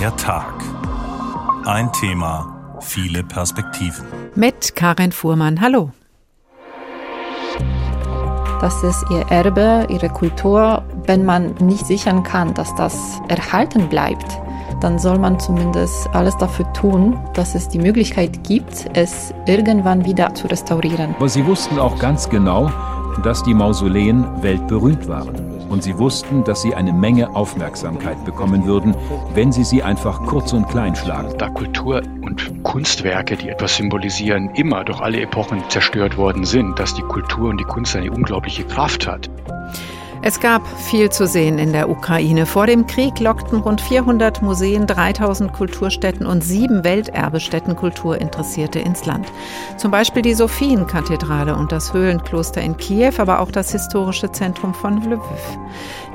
Der Tag. Ein Thema, viele Perspektiven. Mit Karin Fuhrmann. Hallo. Das ist ihr Erbe, ihre Kultur. Wenn man nicht sichern kann, dass das erhalten bleibt, dann soll man zumindest alles dafür tun, dass es die Möglichkeit gibt, es irgendwann wieder zu restaurieren. Aber sie wussten auch ganz genau, dass die Mausoleen weltberühmt waren. Und sie wussten, dass sie eine Menge Aufmerksamkeit bekommen würden, wenn sie sie einfach kurz und klein schlagen. Da Kultur und Kunstwerke, die etwas symbolisieren, immer durch alle Epochen zerstört worden sind, dass die Kultur und die Kunst eine unglaubliche Kraft hat. Es gab viel zu sehen in der Ukraine. Vor dem Krieg lockten rund 400 Museen, 3000 Kulturstätten und sieben Welterbestätten Kulturinteressierte ins Land. Zum Beispiel die Sophienkathedrale und das Höhlenkloster in Kiew, aber auch das historische Zentrum von Lviv.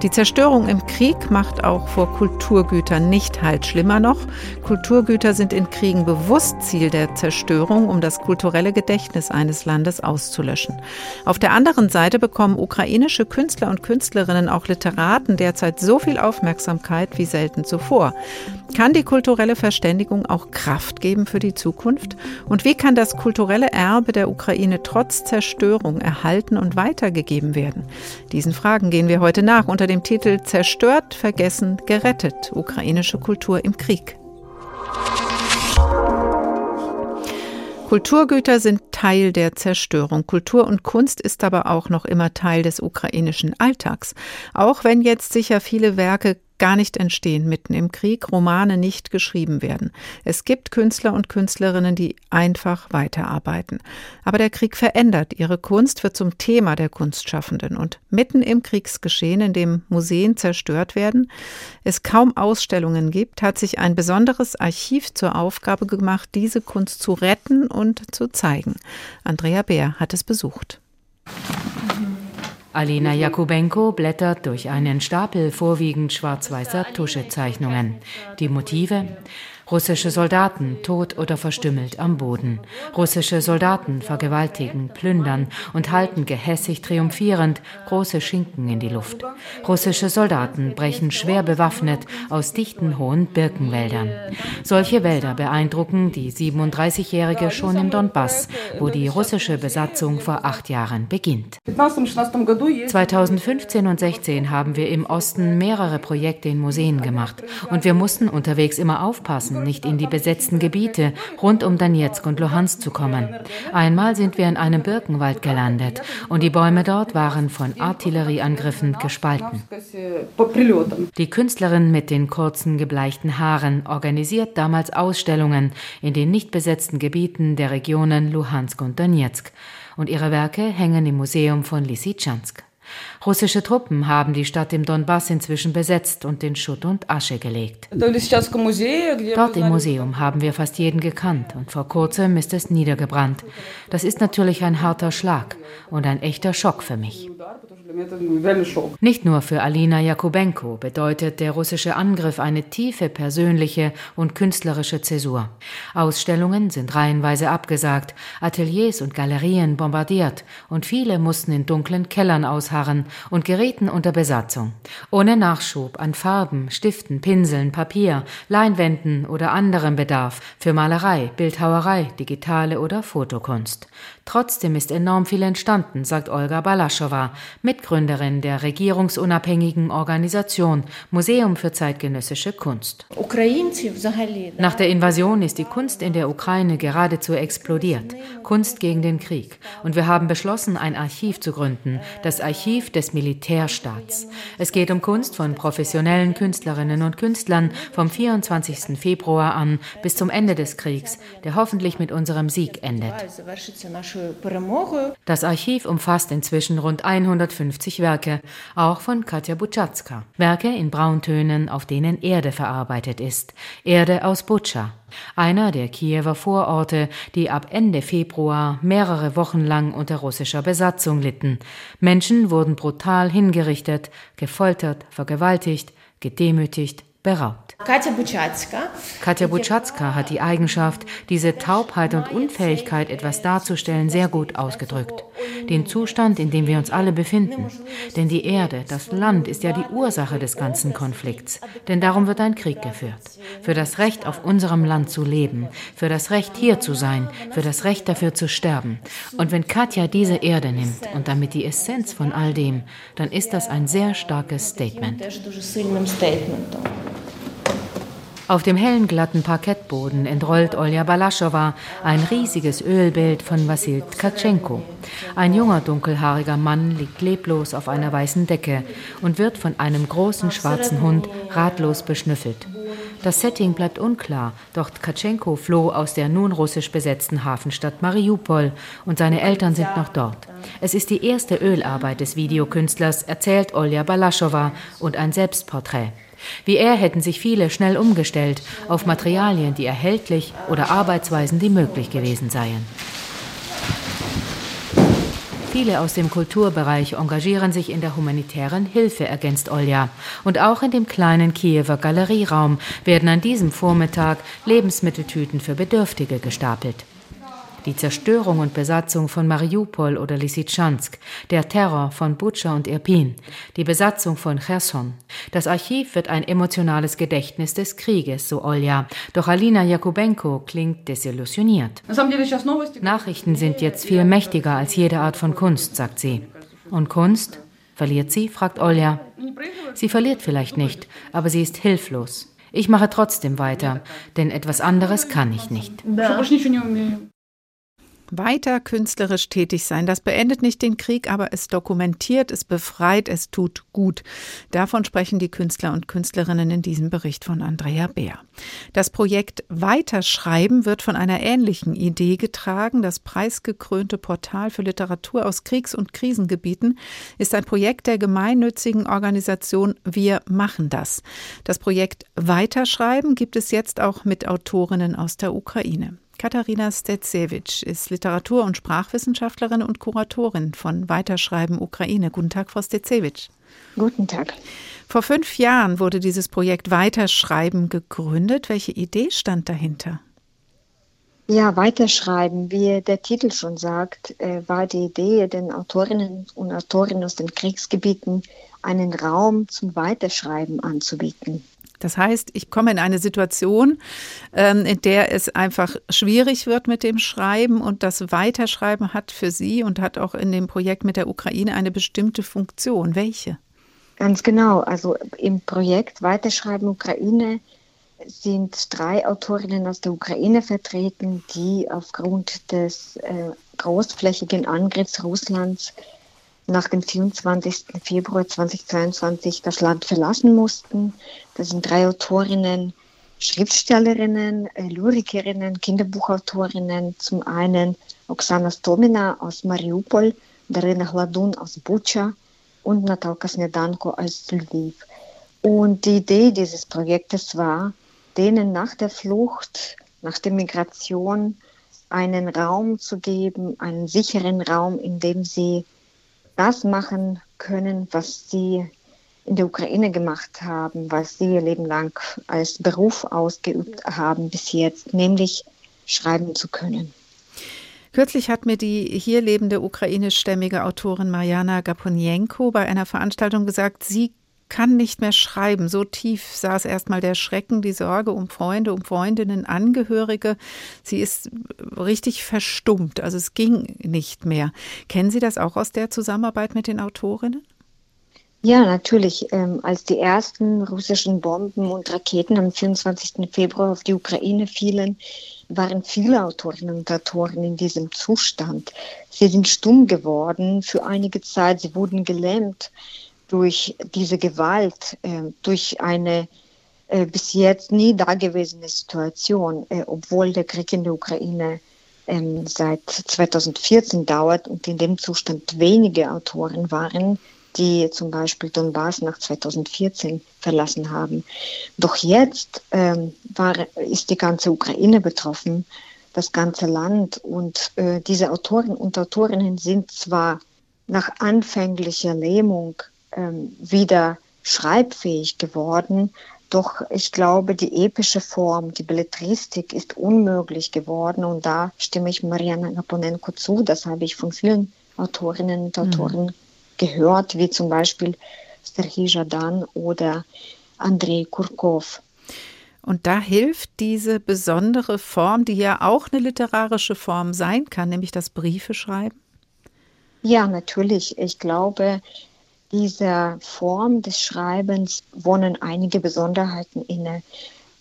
Die Zerstörung im Krieg macht auch vor Kulturgütern nicht halt. Schlimmer noch, Kulturgüter sind in Kriegen bewusst Ziel der Zerstörung, um das kulturelle Gedächtnis eines Landes auszulöschen. Auf der anderen Seite bekommen ukrainische Künstler und Künstlerinnen, auch Literaten derzeit so viel Aufmerksamkeit wie selten zuvor. Kann die kulturelle Verständigung auch Kraft geben für die Zukunft? Und wie kann das kulturelle Erbe der Ukraine trotz Zerstörung erhalten und weitergegeben werden? Diesen Fragen gehen wir heute nach unter dem Titel Zerstört, vergessen, gerettet. Ukrainische Kultur im Krieg. Kulturgüter sind Teil der Zerstörung. Kultur und Kunst ist aber auch noch immer Teil des ukrainischen Alltags. Auch wenn jetzt sicher viele Werke gar nicht entstehen mitten im Krieg, Romane nicht geschrieben werden. Es gibt Künstler und Künstlerinnen, die einfach weiterarbeiten. Aber der Krieg verändert. Ihre Kunst wird zum Thema der Kunstschaffenden. Und mitten im Kriegsgeschehen, in dem Museen zerstört werden, es kaum Ausstellungen gibt, hat sich ein besonderes Archiv zur Aufgabe gemacht, diese Kunst zu retten und zu zeigen. Andrea Bär hat es besucht. Alina Jakubenko blättert durch einen Stapel vorwiegend schwarz-weißer Tuschezeichnungen. Die Motive Russische Soldaten tot oder verstümmelt am Boden. Russische Soldaten vergewaltigen, plündern und halten gehässig triumphierend große Schinken in die Luft. Russische Soldaten brechen schwer bewaffnet aus dichten hohen Birkenwäldern. Solche Wälder beeindrucken die 37-Jährige schon im Donbass, wo die russische Besatzung vor acht Jahren beginnt. 2015 und 16 haben wir im Osten mehrere Projekte in Museen gemacht und wir mussten unterwegs immer aufpassen, Russen nicht in die besetzten Gebiete rund um Donetsk und Luhansk zu kommen. Einmal sind wir in einem Birkenwald gelandet und die Bäume dort waren von Artillerieangriffen gespalten. Die Künstlerin mit den kurzen gebleichten Haaren organisiert damals Ausstellungen in den nicht besetzten Gebieten der Regionen Luhansk und Donetsk und ihre Werke hängen im Museum von Lysychansk. Russische Truppen haben die Stadt im Donbass inzwischen besetzt und in Schutt und Asche gelegt. Dort im Museum haben wir fast jeden gekannt und vor kurzem ist es niedergebrannt. Das ist natürlich ein harter Schlag und ein echter Schock für mich. Nicht nur für Alina Jakubenko bedeutet der russische Angriff eine tiefe persönliche und künstlerische Zäsur. Ausstellungen sind reihenweise abgesagt, Ateliers und Galerien bombardiert und viele mussten in dunklen Kellern ausharren und gerieten unter Besatzung. Ohne Nachschub an Farben, Stiften, Pinseln, Papier, Leinwänden oder anderem Bedarf für Malerei, Bildhauerei, digitale oder Fotokunst. Trotzdem ist enorm viel entstanden, sagt Olga Balaschowa, Mitgründerin der regierungsunabhängigen Organisation Museum für zeitgenössische Kunst. Nach der Invasion ist die Kunst in der Ukraine geradezu explodiert. Kunst gegen den Krieg. Und wir haben beschlossen, ein Archiv zu gründen, das Archiv des Militärstaats. Es geht um Kunst von professionellen Künstlerinnen und Künstlern vom 24. Februar an bis zum Ende des Kriegs, der hoffentlich mit unserem Sieg endet. Das Archiv umfasst inzwischen rund 150 Werke, auch von Katja Butschatska. Werke in Brauntönen, auf denen Erde verarbeitet ist. Erde aus Butscha. Einer der Kiewer Vororte, die ab Ende Februar mehrere Wochen lang unter russischer Besatzung litten. Menschen wurden brutal hingerichtet, gefoltert, vergewaltigt, gedemütigt, beraubt. Katja Buchatska. Katja Buchatska hat die Eigenschaft, diese Taubheit und Unfähigkeit, etwas darzustellen, sehr gut ausgedrückt. Den Zustand, in dem wir uns alle befinden. Denn die Erde, das Land, ist ja die Ursache des ganzen Konflikts. Denn darum wird ein Krieg geführt. Für das Recht, auf unserem Land zu leben, für das Recht, hier zu sein, für das Recht dafür zu sterben. Und wenn Katja diese Erde nimmt und damit die Essenz von all dem, dann ist das ein sehr starkes Statement. Auf dem hellen glatten Parkettboden entrollt Olja Balaschowa ein riesiges Ölbild von Wassil Tkatschenko. Ein junger dunkelhaariger Mann liegt leblos auf einer weißen Decke und wird von einem großen schwarzen Hund ratlos beschnüffelt. Das Setting bleibt unklar, doch Tkatschenko floh aus der nun russisch besetzten Hafenstadt Mariupol und seine Eltern sind noch dort. Es ist die erste Ölarbeit des Videokünstlers, erzählt Olja Balaschowa, und ein Selbstporträt. Wie er hätten sich viele schnell umgestellt auf Materialien, die erhältlich oder Arbeitsweisen, die möglich gewesen seien. Viele aus dem Kulturbereich engagieren sich in der humanitären Hilfe, ergänzt Olja. Und auch in dem kleinen Kiewer Galerieraum werden an diesem Vormittag Lebensmitteltüten für Bedürftige gestapelt die Zerstörung und Besatzung von Mariupol oder Lysychansk, der Terror von Butscha und Irpin, die Besatzung von Cherson. Das Archiv wird ein emotionales Gedächtnis des Krieges, so Olja. Doch Alina Jakubenko klingt desillusioniert. Nachrichten sind jetzt viel mächtiger als jede Art von Kunst, sagt sie. Und Kunst? Verliert sie? fragt Olja. Sie verliert vielleicht nicht, aber sie ist hilflos. Ich mache trotzdem weiter, denn etwas anderes kann ich nicht weiter künstlerisch tätig sein. Das beendet nicht den Krieg, aber es dokumentiert, es befreit, es tut gut. Davon sprechen die Künstler und Künstlerinnen in diesem Bericht von Andrea Beer. Das Projekt Weiterschreiben wird von einer ähnlichen Idee getragen. Das preisgekrönte Portal für Literatur aus Kriegs- und Krisengebieten ist ein Projekt der gemeinnützigen Organisation Wir machen das. Das Projekt Weiterschreiben gibt es jetzt auch mit Autorinnen aus der Ukraine. Katharina Stetsevich ist Literatur- und Sprachwissenschaftlerin und Kuratorin von Weiterschreiben Ukraine. Guten Tag, Frau Stetsevich. Guten Tag. Vor fünf Jahren wurde dieses Projekt Weiterschreiben gegründet. Welche Idee stand dahinter? Ja, Weiterschreiben, wie der Titel schon sagt, äh, war die Idee, den Autorinnen und Autoren aus den Kriegsgebieten einen Raum zum Weiterschreiben anzubieten. Das heißt, ich komme in eine Situation, ähm, in der es einfach schwierig wird mit dem Schreiben und das Weiterschreiben hat für Sie und hat auch in dem Projekt mit der Ukraine eine bestimmte Funktion. Welche? Ganz genau. Also im Projekt Weiterschreiben Ukraine sind drei Autorinnen aus der Ukraine vertreten, die aufgrund des äh, großflächigen Angriffs Russlands nach dem 24. Februar 2022 das Land verlassen mussten. Das sind drei Autorinnen, Schriftstellerinnen, äh, Lyrikerinnen, Kinderbuchautorinnen. Zum einen Oksana Stomina aus Mariupol, Darina Hladun aus Bucha und Natalka Snedanko aus Lviv. Und die Idee dieses Projektes war, denen nach der Flucht, nach der Migration einen Raum zu geben, einen sicheren Raum, in dem sie das machen können, was sie in der Ukraine gemacht haben, was sie ihr Leben lang als Beruf ausgeübt haben bis jetzt, nämlich schreiben zu können. Kürzlich hat mir die hier lebende ukrainischstämmige Autorin Mariana Gaponienko bei einer Veranstaltung gesagt, sie kann nicht mehr schreiben. So tief saß erstmal der Schrecken, die Sorge um Freunde, um Freundinnen, Angehörige. Sie ist richtig verstummt. Also es ging nicht mehr. Kennen Sie das auch aus der Zusammenarbeit mit den Autorinnen? Ja, natürlich. Ähm, als die ersten russischen Bomben und Raketen am 24. Februar auf die Ukraine fielen, waren viele Autorinnen und Autoren in diesem Zustand. Sie sind stumm geworden für einige Zeit, sie wurden gelähmt durch diese Gewalt, äh, durch eine äh, bis jetzt nie dagewesene Situation, äh, obwohl der Krieg in der Ukraine ähm, seit 2014 dauert und in dem Zustand wenige Autoren waren, die zum Beispiel Donbass nach 2014 verlassen haben. Doch jetzt ähm, war, ist die ganze Ukraine betroffen, das ganze Land. Und äh, diese Autoren und Autorinnen sind zwar nach anfänglicher Lähmung ähm, wieder schreibfähig geworden, Doch ich glaube, die epische Form, die Belletristik ist unmöglich geworden und da stimme ich Mariana Naponenko zu. Das habe ich von vielen Autorinnen und Autoren mhm. gehört, wie zum Beispiel Serhii Jadan oder Andrei Kurkov. Und da hilft diese besondere Form, die ja auch eine literarische Form sein kann, nämlich das Briefe schreiben? Ja, natürlich. Ich glaube, dieser Form des Schreibens wohnen einige Besonderheiten inne.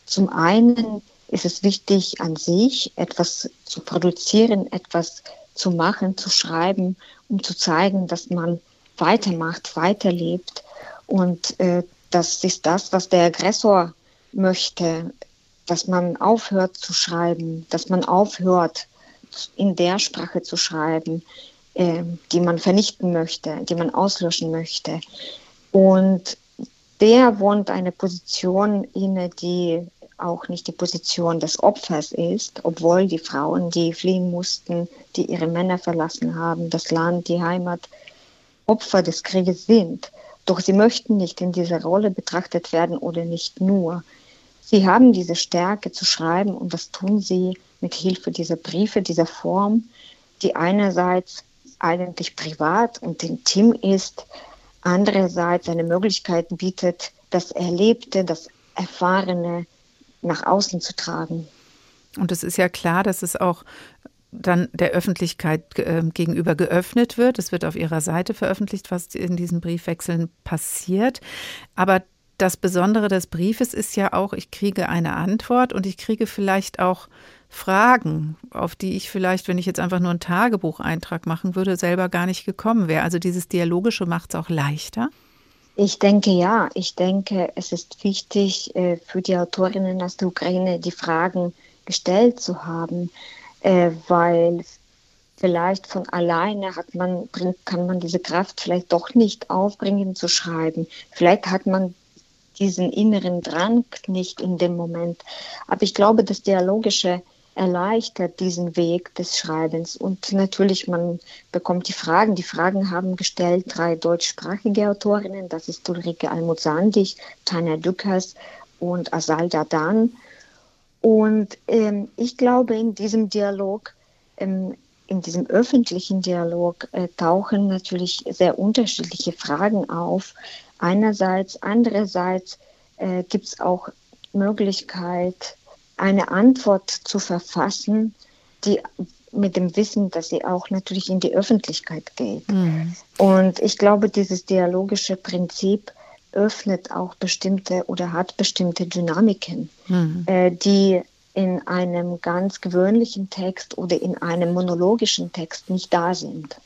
Zum einen ist es wichtig, an sich etwas zu produzieren, etwas zu machen, zu schreiben, um zu zeigen, dass man weitermacht, weiterlebt. Und äh, das ist das, was der Aggressor möchte, dass man aufhört zu schreiben, dass man aufhört, in der Sprache zu schreiben, äh, die man vernichten möchte, die man auslöschen möchte. Und der wohnt eine Position inne, die auch nicht die Position des Opfers ist, obwohl die Frauen, die fliehen mussten, die ihre Männer verlassen haben, das Land, die Heimat, Opfer des Krieges sind. Doch sie möchten nicht in dieser Rolle betrachtet werden oder nicht nur. Sie haben diese Stärke zu schreiben und das tun sie mit Hilfe dieser Briefe, dieser Form, die einerseits eigentlich privat und intim ist, andererseits eine Möglichkeit bietet, das Erlebte, das Erfahrene nach außen zu tragen. Und es ist ja klar, dass es auch dann der Öffentlichkeit äh, gegenüber geöffnet wird. Es wird auf ihrer Seite veröffentlicht, was in diesen Briefwechseln passiert. Aber das Besondere des Briefes ist ja auch, ich kriege eine Antwort und ich kriege vielleicht auch Fragen, auf die ich vielleicht, wenn ich jetzt einfach nur einen Tagebucheintrag machen würde, selber gar nicht gekommen wäre. Also dieses Dialogische macht es auch leichter. Ich denke ja. Ich denke, es ist wichtig äh, für die Autorinnen aus der Ukraine, die Fragen gestellt zu haben, äh, weil vielleicht von alleine hat man, kann man diese Kraft vielleicht doch nicht aufbringen zu schreiben. Vielleicht hat man diesen inneren Drang nicht in dem Moment. Aber ich glaube, das Dialogische erleichtert diesen Weg des Schreibens. Und natürlich, man bekommt die Fragen. Die Fragen haben gestellt drei deutschsprachige Autorinnen. Das ist Ulrike Almut-Sandig, Tanja Dückers und Asal Dadan. Und ähm, ich glaube, in diesem Dialog, ähm, in diesem öffentlichen Dialog, äh, tauchen natürlich sehr unterschiedliche Fragen auf. Einerseits, andererseits äh, gibt es auch Möglichkeit, eine Antwort zu verfassen, die mit dem Wissen, dass sie auch natürlich in die Öffentlichkeit geht. Mhm. Und ich glaube, dieses dialogische Prinzip öffnet auch bestimmte oder hat bestimmte Dynamiken, mhm. äh, die in einem ganz gewöhnlichen Text oder in einem monologischen Text nicht da sind.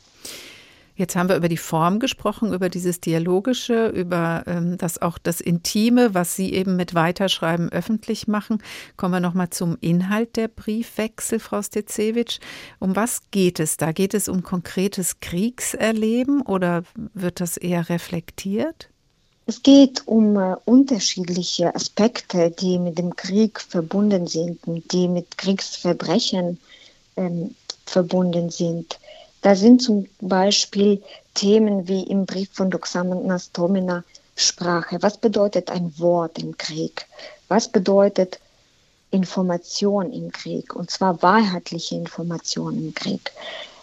Jetzt haben wir über die Form gesprochen, über dieses Dialogische, über ähm, das auch das Intime, was Sie eben mit Weiterschreiben öffentlich machen. Kommen wir nochmal zum Inhalt der Briefwechsel, Frau Stezewitsch. Um was geht es da? Geht es um konkretes Kriegserleben oder wird das eher reflektiert? Es geht um äh, unterschiedliche Aspekte, die mit dem Krieg verbunden sind, die mit Kriegsverbrechen ähm, verbunden sind. Da sind zum Beispiel Themen wie im Brief von Doxamna Stomina Sprache. Was bedeutet ein Wort im Krieg? Was bedeutet Information im Krieg? Und zwar wahrheitliche Information im Krieg.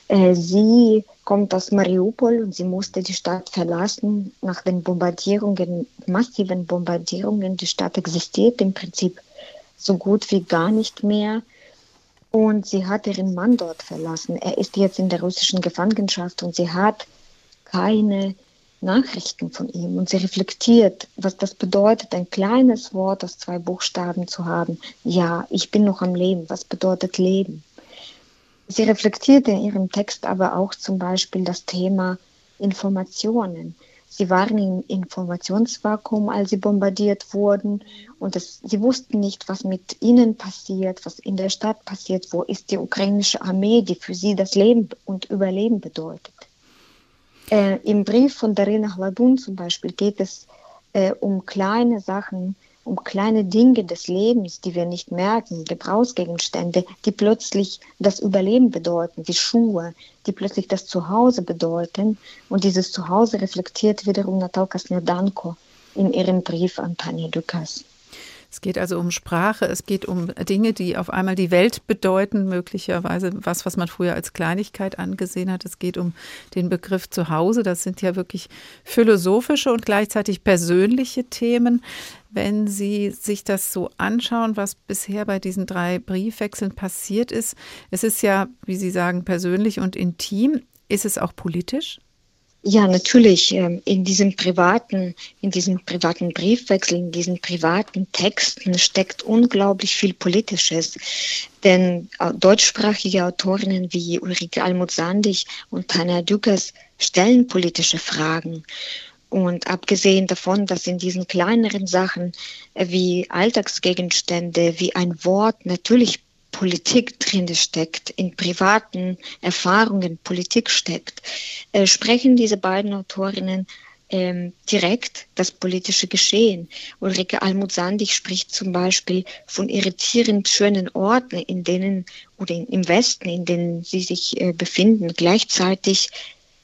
Äh, sie kommt aus Mariupol und sie musste die Stadt verlassen nach den Bombardierungen, massiven Bombardierungen. Die Stadt existiert im Prinzip so gut wie gar nicht mehr. Und sie hat ihren Mann dort verlassen. Er ist jetzt in der russischen Gefangenschaft und sie hat keine Nachrichten von ihm. Und sie reflektiert, was das bedeutet, ein kleines Wort aus zwei Buchstaben zu haben. Ja, ich bin noch am Leben. Was bedeutet Leben? Sie reflektiert in ihrem Text aber auch zum Beispiel das Thema Informationen. Sie waren im Informationsvakuum, als sie bombardiert wurden. Und es, sie wussten nicht, was mit ihnen passiert, was in der Stadt passiert, wo ist die ukrainische Armee, die für sie das Leben und Überleben bedeutet. Äh, Im Brief von Darina Hladun zum Beispiel geht es äh, um kleine Sachen, um kleine Dinge des Lebens, die wir nicht merken, Gebrauchsgegenstände, die plötzlich das Überleben bedeuten, die Schuhe, die plötzlich das Zuhause bedeuten. Und dieses Zuhause reflektiert wiederum Natalka Snedanko in ihrem Brief an Tanja Dukas. Es geht also um Sprache, es geht um Dinge, die auf einmal die Welt bedeuten, möglicherweise was, was man früher als Kleinigkeit angesehen hat. Es geht um den Begriff Zuhause. Das sind ja wirklich philosophische und gleichzeitig persönliche Themen. Wenn Sie sich das so anschauen, was bisher bei diesen drei Briefwechseln passiert ist, es ist ja, wie Sie sagen, persönlich und intim. Ist es auch politisch? Ja, natürlich. Ähm, in diesem privaten, in diesem privaten Briefwechsel, in diesen privaten Texten steckt unglaublich viel Politisches. Denn äh, deutschsprachige Autorinnen wie Ulrike Almut-Sandig und Tanja Dükers stellen politische Fragen. Und abgesehen davon, dass in diesen kleineren Sachen äh, wie Alltagsgegenstände, wie ein Wort natürlich Politik drin steckt, in privaten Erfahrungen Politik steckt, äh, sprechen diese beiden Autorinnen ähm, direkt das politische Geschehen. Ulrike Almut-Sandig spricht zum Beispiel von irritierend schönen Orten, in denen oder im Westen, in denen sie sich äh, befinden. Gleichzeitig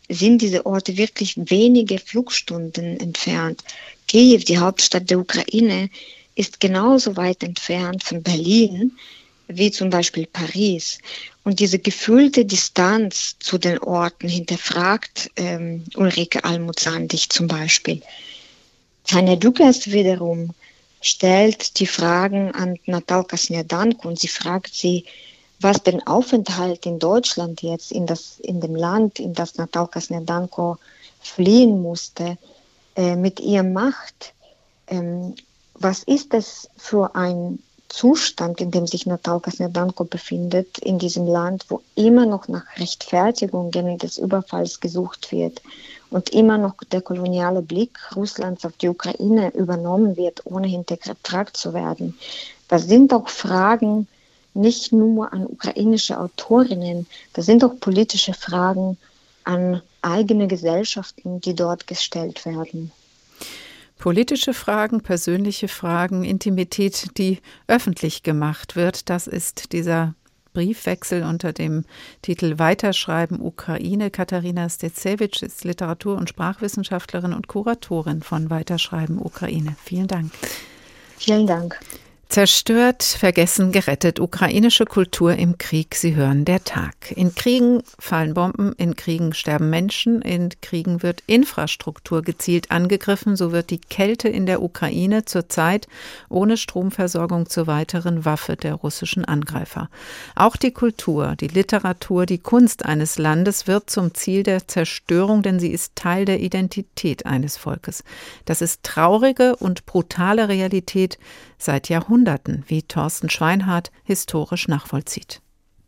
sind diese Orte wirklich wenige Flugstunden entfernt. Kiew, die Hauptstadt der Ukraine, ist genauso weit entfernt von Berlin wie zum Beispiel Paris. Und diese gefühlte Distanz zu den Orten hinterfragt ähm, Ulrike Almut-Sandig zum Beispiel. Tanja Dukas wiederum stellt die Fragen an Natalka Snedanko und sie fragt sie, was den Aufenthalt in Deutschland jetzt, in, das, in dem Land, in das Natalka Snedanko fliehen musste, äh, mit ihr macht. Ähm, was ist das für ein Zustand, in dem sich Natalka Snedanko befindet, in diesem Land, wo immer noch nach Rechtfertigungen des Überfalls gesucht wird und immer noch der koloniale Blick Russlands auf die Ukraine übernommen wird, ohne hinterfragt zu werden. Das sind auch Fragen nicht nur an ukrainische Autorinnen, das sind auch politische Fragen an eigene Gesellschaften, die dort gestellt werden. Politische Fragen, persönliche Fragen, Intimität, die öffentlich gemacht wird, das ist dieser Briefwechsel unter dem Titel Weiterschreiben Ukraine. Katharina Stecevich ist Literatur- und Sprachwissenschaftlerin und Kuratorin von Weiterschreiben Ukraine. Vielen Dank. Vielen Dank. Zerstört, vergessen, gerettet. Ukrainische Kultur im Krieg. Sie hören der Tag. In Kriegen fallen Bomben, in Kriegen sterben Menschen, in Kriegen wird Infrastruktur gezielt angegriffen. So wird die Kälte in der Ukraine zurzeit ohne Stromversorgung zur weiteren Waffe der russischen Angreifer. Auch die Kultur, die Literatur, die Kunst eines Landes wird zum Ziel der Zerstörung, denn sie ist Teil der Identität eines Volkes. Das ist traurige und brutale Realität seit Jahrhunderten, wie Thorsten Schweinhardt historisch nachvollzieht.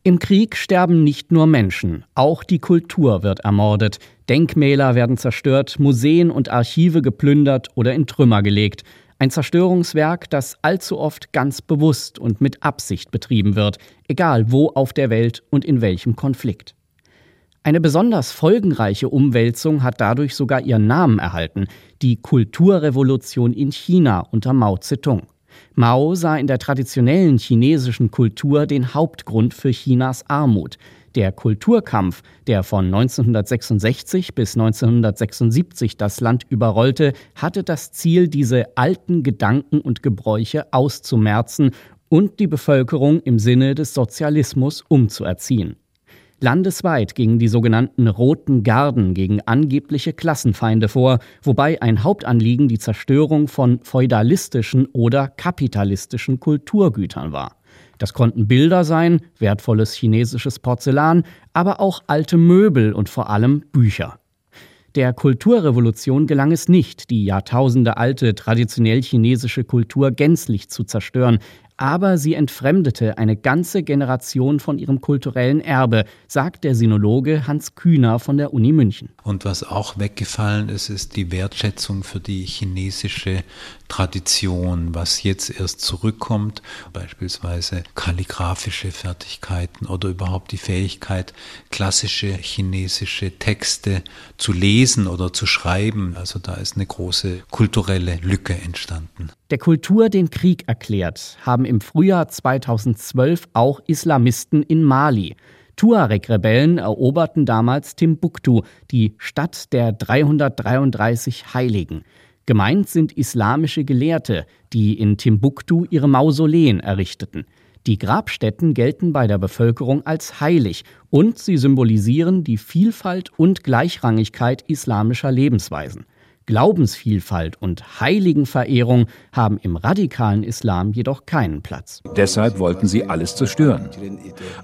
Im Krieg sterben nicht nur Menschen, auch die Kultur wird ermordet, Denkmäler werden zerstört, Museen und Archive geplündert oder in Trümmer gelegt. Ein Zerstörungswerk, das allzu oft ganz bewusst und mit Absicht betrieben wird, egal wo auf der Welt und in welchem Konflikt. Eine besonders folgenreiche Umwälzung hat dadurch sogar ihren Namen erhalten, die Kulturrevolution in China unter Mao Zedong. Mao sah in der traditionellen chinesischen Kultur den Hauptgrund für Chinas Armut. Der Kulturkampf, der von 1966 bis 1976 das Land überrollte, hatte das Ziel, diese alten Gedanken und Gebräuche auszumerzen und die Bevölkerung im Sinne des Sozialismus umzuerziehen. Landesweit gingen die sogenannten Roten Garden gegen angebliche Klassenfeinde vor, wobei ein Hauptanliegen die Zerstörung von feudalistischen oder kapitalistischen Kulturgütern war. Das konnten Bilder sein, wertvolles chinesisches Porzellan, aber auch alte Möbel und vor allem Bücher. Der Kulturrevolution gelang es nicht, die jahrtausendealte traditionell chinesische Kultur gänzlich zu zerstören aber sie entfremdete eine ganze Generation von ihrem kulturellen Erbe, sagt der Sinologe Hans Kühner von der Uni München. Und was auch weggefallen ist, ist die Wertschätzung für die chinesische Tradition, was jetzt erst zurückkommt, beispielsweise kalligraphische Fertigkeiten oder überhaupt die Fähigkeit, klassische chinesische Texte zu lesen oder zu schreiben. Also da ist eine große kulturelle Lücke entstanden. Der Kultur den Krieg erklärt haben im Frühjahr 2012 auch Islamisten in Mali. Tuareg-Rebellen eroberten damals Timbuktu, die Stadt der 333 Heiligen. Gemeint sind islamische Gelehrte, die in Timbuktu ihre Mausoleen errichteten. Die Grabstätten gelten bei der Bevölkerung als heilig und sie symbolisieren die Vielfalt und Gleichrangigkeit islamischer Lebensweisen. Glaubensvielfalt und Heiligenverehrung haben im radikalen Islam jedoch keinen Platz. Deshalb wollten sie alles zerstören.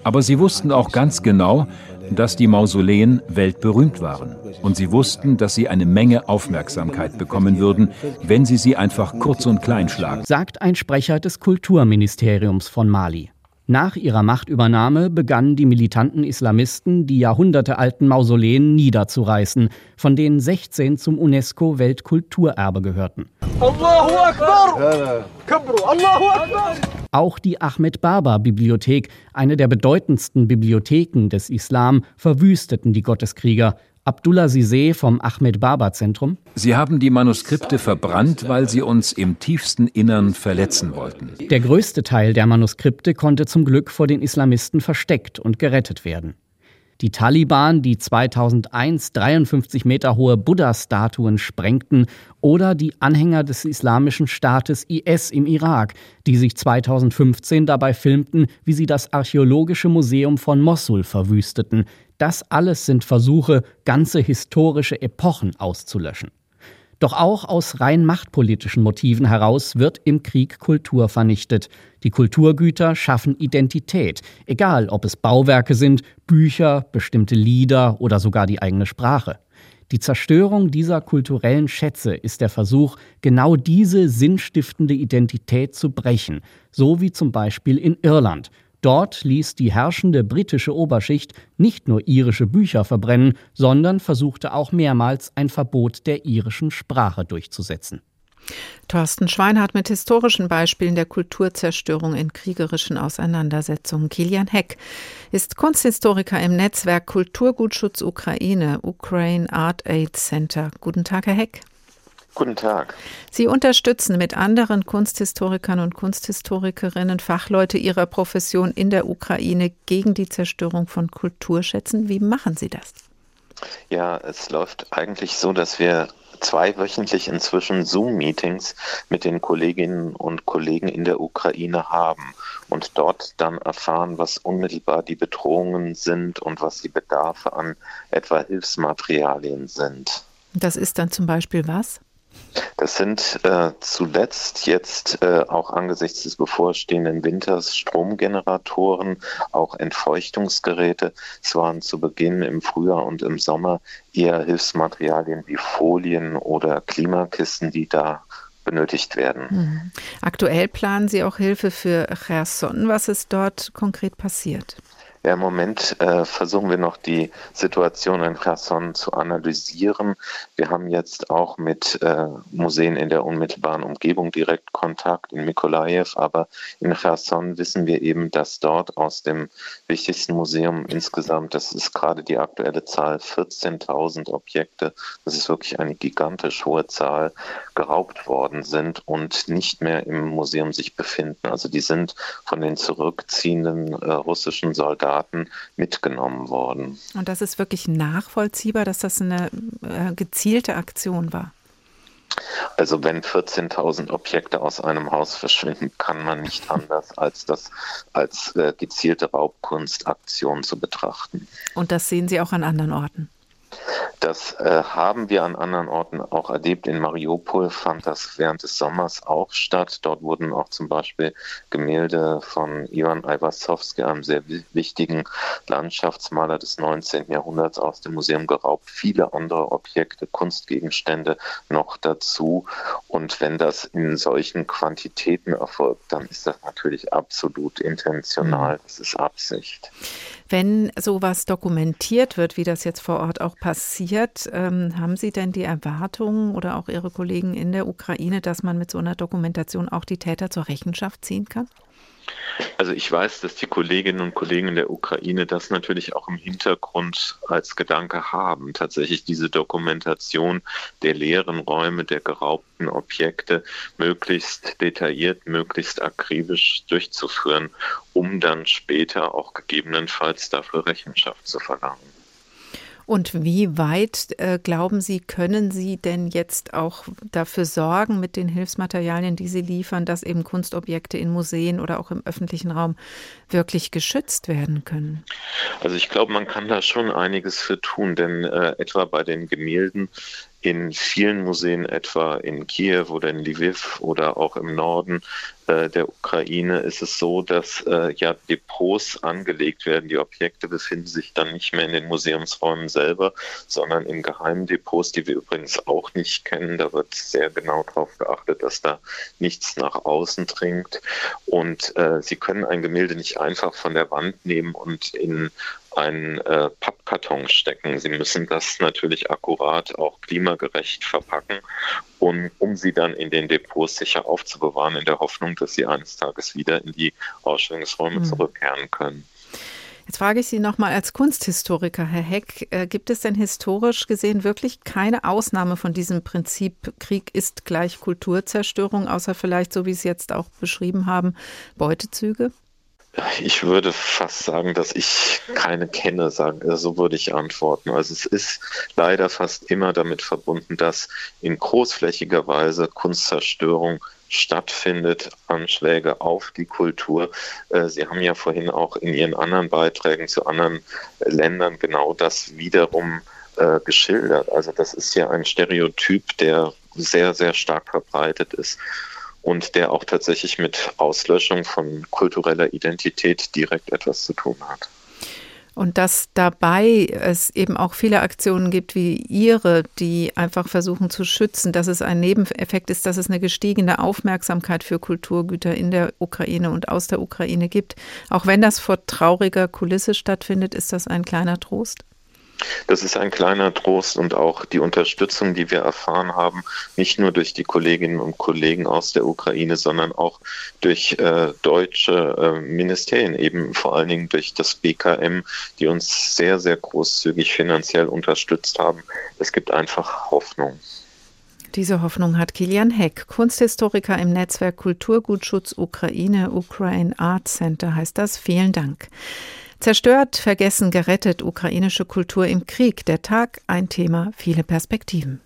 Aber sie wussten auch ganz genau, dass die Mausoleen weltberühmt waren. Und sie wussten, dass sie eine Menge Aufmerksamkeit bekommen würden, wenn sie sie einfach kurz und klein schlagen. Sagt ein Sprecher des Kulturministeriums von Mali. Nach ihrer Machtübernahme begannen die militanten Islamisten, die jahrhundertealten Mausoleen niederzureißen, von denen 16 zum UNESCO-Weltkulturerbe gehörten. Auch die Ahmed Baba Bibliothek, eine der bedeutendsten Bibliotheken des Islam, verwüsteten die Gotteskrieger. Abdullah Siseh vom Ahmed Baba Zentrum. Sie haben die Manuskripte verbrannt, weil sie uns im tiefsten Innern verletzen wollten. Der größte Teil der Manuskripte konnte zum Glück vor den Islamisten versteckt und gerettet werden. Die Taliban, die 2001 53 Meter hohe Buddha-Statuen sprengten, oder die Anhänger des islamischen Staates IS im Irak, die sich 2015 dabei filmten, wie sie das archäologische Museum von Mossul verwüsteten. Das alles sind Versuche, ganze historische Epochen auszulöschen. Doch auch aus rein machtpolitischen Motiven heraus wird im Krieg Kultur vernichtet. Die Kulturgüter schaffen Identität, egal ob es Bauwerke sind, Bücher, bestimmte Lieder oder sogar die eigene Sprache. Die Zerstörung dieser kulturellen Schätze ist der Versuch, genau diese sinnstiftende Identität zu brechen, so wie zum Beispiel in Irland, Dort ließ die herrschende britische Oberschicht nicht nur irische Bücher verbrennen, sondern versuchte auch mehrmals ein Verbot der irischen Sprache durchzusetzen. Thorsten Schweinhardt mit historischen Beispielen der Kulturzerstörung in kriegerischen Auseinandersetzungen. Kilian Heck ist Kunsthistoriker im Netzwerk Kulturgutschutz Ukraine, Ukraine Art Aid Center. Guten Tag, Herr Heck. Guten Tag. Sie unterstützen mit anderen Kunsthistorikern und Kunsthistorikerinnen Fachleute ihrer Profession in der Ukraine gegen die Zerstörung von Kulturschätzen. Wie machen Sie das? Ja, es läuft eigentlich so, dass wir zweiwöchentlich inzwischen Zoom-Meetings mit den Kolleginnen und Kollegen in der Ukraine haben und dort dann erfahren, was unmittelbar die Bedrohungen sind und was die Bedarfe an etwa Hilfsmaterialien sind. Das ist dann zum Beispiel was? Das sind äh, zuletzt jetzt äh, auch angesichts des bevorstehenden Winters Stromgeneratoren, auch Entfeuchtungsgeräte. Es waren zu Beginn im Frühjahr und im Sommer eher Hilfsmaterialien wie Folien oder Klimakisten, die da benötigt werden. Mhm. Aktuell planen Sie auch Hilfe für Cherson. Was ist dort konkret passiert? Ja, Im Moment äh, versuchen wir noch die Situation in Cherson zu analysieren. Wir haben jetzt auch mit äh, Museen in der unmittelbaren Umgebung direkt Kontakt in Mikolajew, aber in Cherson wissen wir eben, dass dort aus dem wichtigsten Museum insgesamt, das ist gerade die aktuelle Zahl, 14.000 Objekte, das ist wirklich eine gigantisch hohe Zahl, geraubt worden sind und nicht mehr im Museum sich befinden. Also die sind von den zurückziehenden äh, russischen Soldaten Daten mitgenommen worden. Und das ist wirklich nachvollziehbar, dass das eine äh, gezielte Aktion war? Also wenn 14.000 Objekte aus einem Haus verschwinden, kann man nicht anders als das als äh, gezielte Raubkunstaktion zu betrachten. Und das sehen Sie auch an anderen Orten? Das äh, haben wir an anderen Orten auch erlebt. In Mariupol fand das während des Sommers auch statt. Dort wurden auch zum Beispiel Gemälde von Ivan Iwasowski, einem sehr wichtigen Landschaftsmaler des 19. Jahrhunderts, aus dem Museum geraubt. Viele andere Objekte, Kunstgegenstände noch dazu. Und wenn das in solchen Quantitäten erfolgt, dann ist das natürlich absolut intentional. Das ist Absicht. Wenn sowas dokumentiert wird, wie das jetzt vor Ort auch passiert, ähm, haben Sie denn die Erwartung oder auch Ihre Kollegen in der Ukraine, dass man mit so einer Dokumentation auch die Täter zur Rechenschaft ziehen kann? Also ich weiß, dass die Kolleginnen und Kollegen in der Ukraine das natürlich auch im Hintergrund als Gedanke haben, tatsächlich diese Dokumentation der leeren Räume, der geraubten Objekte möglichst detailliert, möglichst akribisch durchzuführen, um dann später auch gegebenenfalls dafür Rechenschaft zu verlangen. Und wie weit äh, glauben Sie, können Sie denn jetzt auch dafür sorgen mit den Hilfsmaterialien, die Sie liefern, dass eben Kunstobjekte in Museen oder auch im öffentlichen Raum wirklich geschützt werden können? Also ich glaube, man kann da schon einiges für tun, denn äh, etwa bei den Gemälden in vielen Museen, etwa in Kiew oder in Lviv oder auch im Norden der Ukraine, ist es so, dass äh, ja Depots angelegt werden. Die Objekte befinden sich dann nicht mehr in den Museumsräumen selber, sondern in geheimen Depots, die wir übrigens auch nicht kennen. Da wird sehr genau darauf geachtet, dass da nichts nach außen dringt. Und äh, Sie können ein Gemälde nicht einfach von der Wand nehmen und in einen äh, Pappkarton stecken. Sie müssen das natürlich akkurat auch klimagerecht verpacken, um, um sie dann in den Depots sicher aufzubewahren, in der Hoffnung, dass sie eines Tages wieder in die Ausstellungsräume mhm. zurückkehren können. Jetzt frage ich Sie nochmal als Kunsthistoriker, Herr Heck, äh, gibt es denn historisch gesehen wirklich keine Ausnahme von diesem Prinzip, Krieg ist gleich Kulturzerstörung, außer vielleicht, so wie Sie es jetzt auch beschrieben haben, Beutezüge? Ich würde fast sagen, dass ich keine kenne, sagen, äh, so würde ich antworten. Also es ist leider fast immer damit verbunden, dass in großflächiger Weise Kunstzerstörung stattfindet, Anschläge auf die Kultur. Äh, Sie haben ja vorhin auch in Ihren anderen Beiträgen zu anderen Ländern genau das wiederum äh, geschildert. Also das ist ja ein Stereotyp, der sehr, sehr stark verbreitet ist und der auch tatsächlich mit Auslöschung von kultureller Identität direkt etwas zu tun hat. Und dass dabei es eben auch viele Aktionen gibt wie Ihre, die einfach versuchen zu schützen, dass es ein Nebeneffekt ist, dass es eine gestiegene Aufmerksamkeit für Kulturgüter in der Ukraine und aus der Ukraine gibt. Auch wenn das vor trauriger Kulisse stattfindet, ist das ein kleiner Trost? Das ist ein kleiner Trost und auch die Unterstützung, die wir erfahren haben, nicht nur durch die Kolleginnen und Kollegen aus der Ukraine, sondern auch durch äh, deutsche äh, Ministerien, eben vor allen Dingen durch das BKM, die uns sehr, sehr großzügig finanziell unterstützt haben. Es gibt einfach Hoffnung. Diese Hoffnung hat Kilian Heck, Kunsthistoriker im Netzwerk Kulturgutschutz Ukraine, Ukraine Art Center heißt das. Vielen Dank. Zerstört, vergessen, gerettet, ukrainische Kultur im Krieg. Der Tag, ein Thema, viele Perspektiven.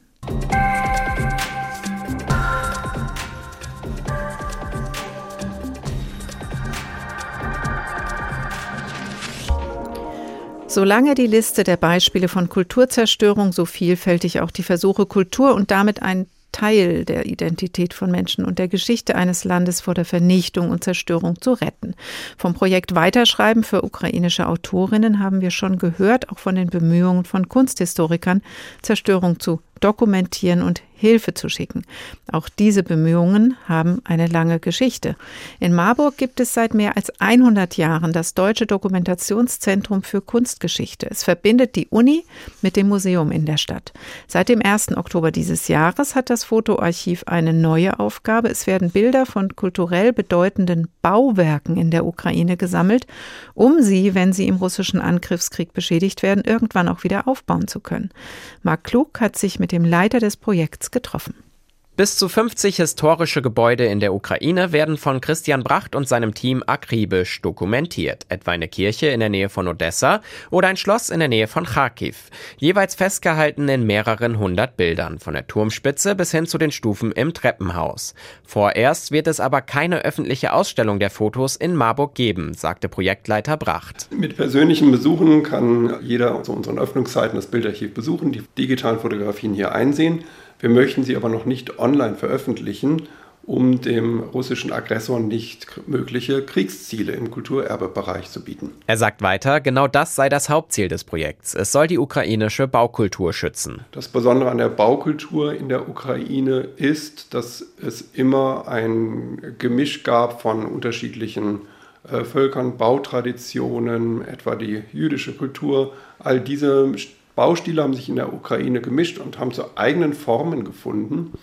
Solange die Liste der Beispiele von Kulturzerstörung so vielfältig auch die Versuche, Kultur und damit ein Teil der Identität von Menschen und der Geschichte eines Landes vor der Vernichtung und Zerstörung zu retten. Vom Projekt Weiterschreiben für ukrainische Autorinnen haben wir schon gehört, auch von den Bemühungen von Kunsthistorikern, Zerstörung zu dokumentieren und Hilfe zu schicken. Auch diese Bemühungen haben eine lange Geschichte. In Marburg gibt es seit mehr als 100 Jahren das Deutsche Dokumentationszentrum für Kunstgeschichte. Es verbindet die Uni mit dem Museum in der Stadt. Seit dem 1. Oktober dieses Jahres hat das Fotoarchiv eine neue Aufgabe. Es werden Bilder von kulturell bedeutenden Bauwerken in der Ukraine gesammelt, um sie, wenn sie im russischen Angriffskrieg beschädigt werden, irgendwann auch wieder aufbauen zu können. Marc Klug hat sich mit dem Leiter des Projekts getroffen. Bis zu 50 historische Gebäude in der Ukraine werden von Christian Bracht und seinem Team akribisch dokumentiert. Etwa eine Kirche in der Nähe von Odessa oder ein Schloss in der Nähe von Kharkiv. Jeweils festgehalten in mehreren hundert Bildern, von der Turmspitze bis hin zu den Stufen im Treppenhaus. Vorerst wird es aber keine öffentliche Ausstellung der Fotos in Marburg geben, sagte Projektleiter Bracht. Mit persönlichen Besuchen kann jeder zu unseren Öffnungszeiten das Bildarchiv besuchen, die digitalen Fotografien hier einsehen. Wir möchten sie aber noch nicht online veröffentlichen, um dem russischen Aggressor nicht mögliche Kriegsziele im Kulturerbebereich zu bieten. Er sagt weiter, genau das sei das Hauptziel des Projekts. Es soll die ukrainische Baukultur schützen. Das Besondere an der Baukultur in der Ukraine ist, dass es immer ein Gemisch gab von unterschiedlichen äh, Völkern, Bautraditionen, etwa die jüdische Kultur. All diese Baustile haben sich in der Ukraine gemischt und haben zu eigenen Formen gefunden.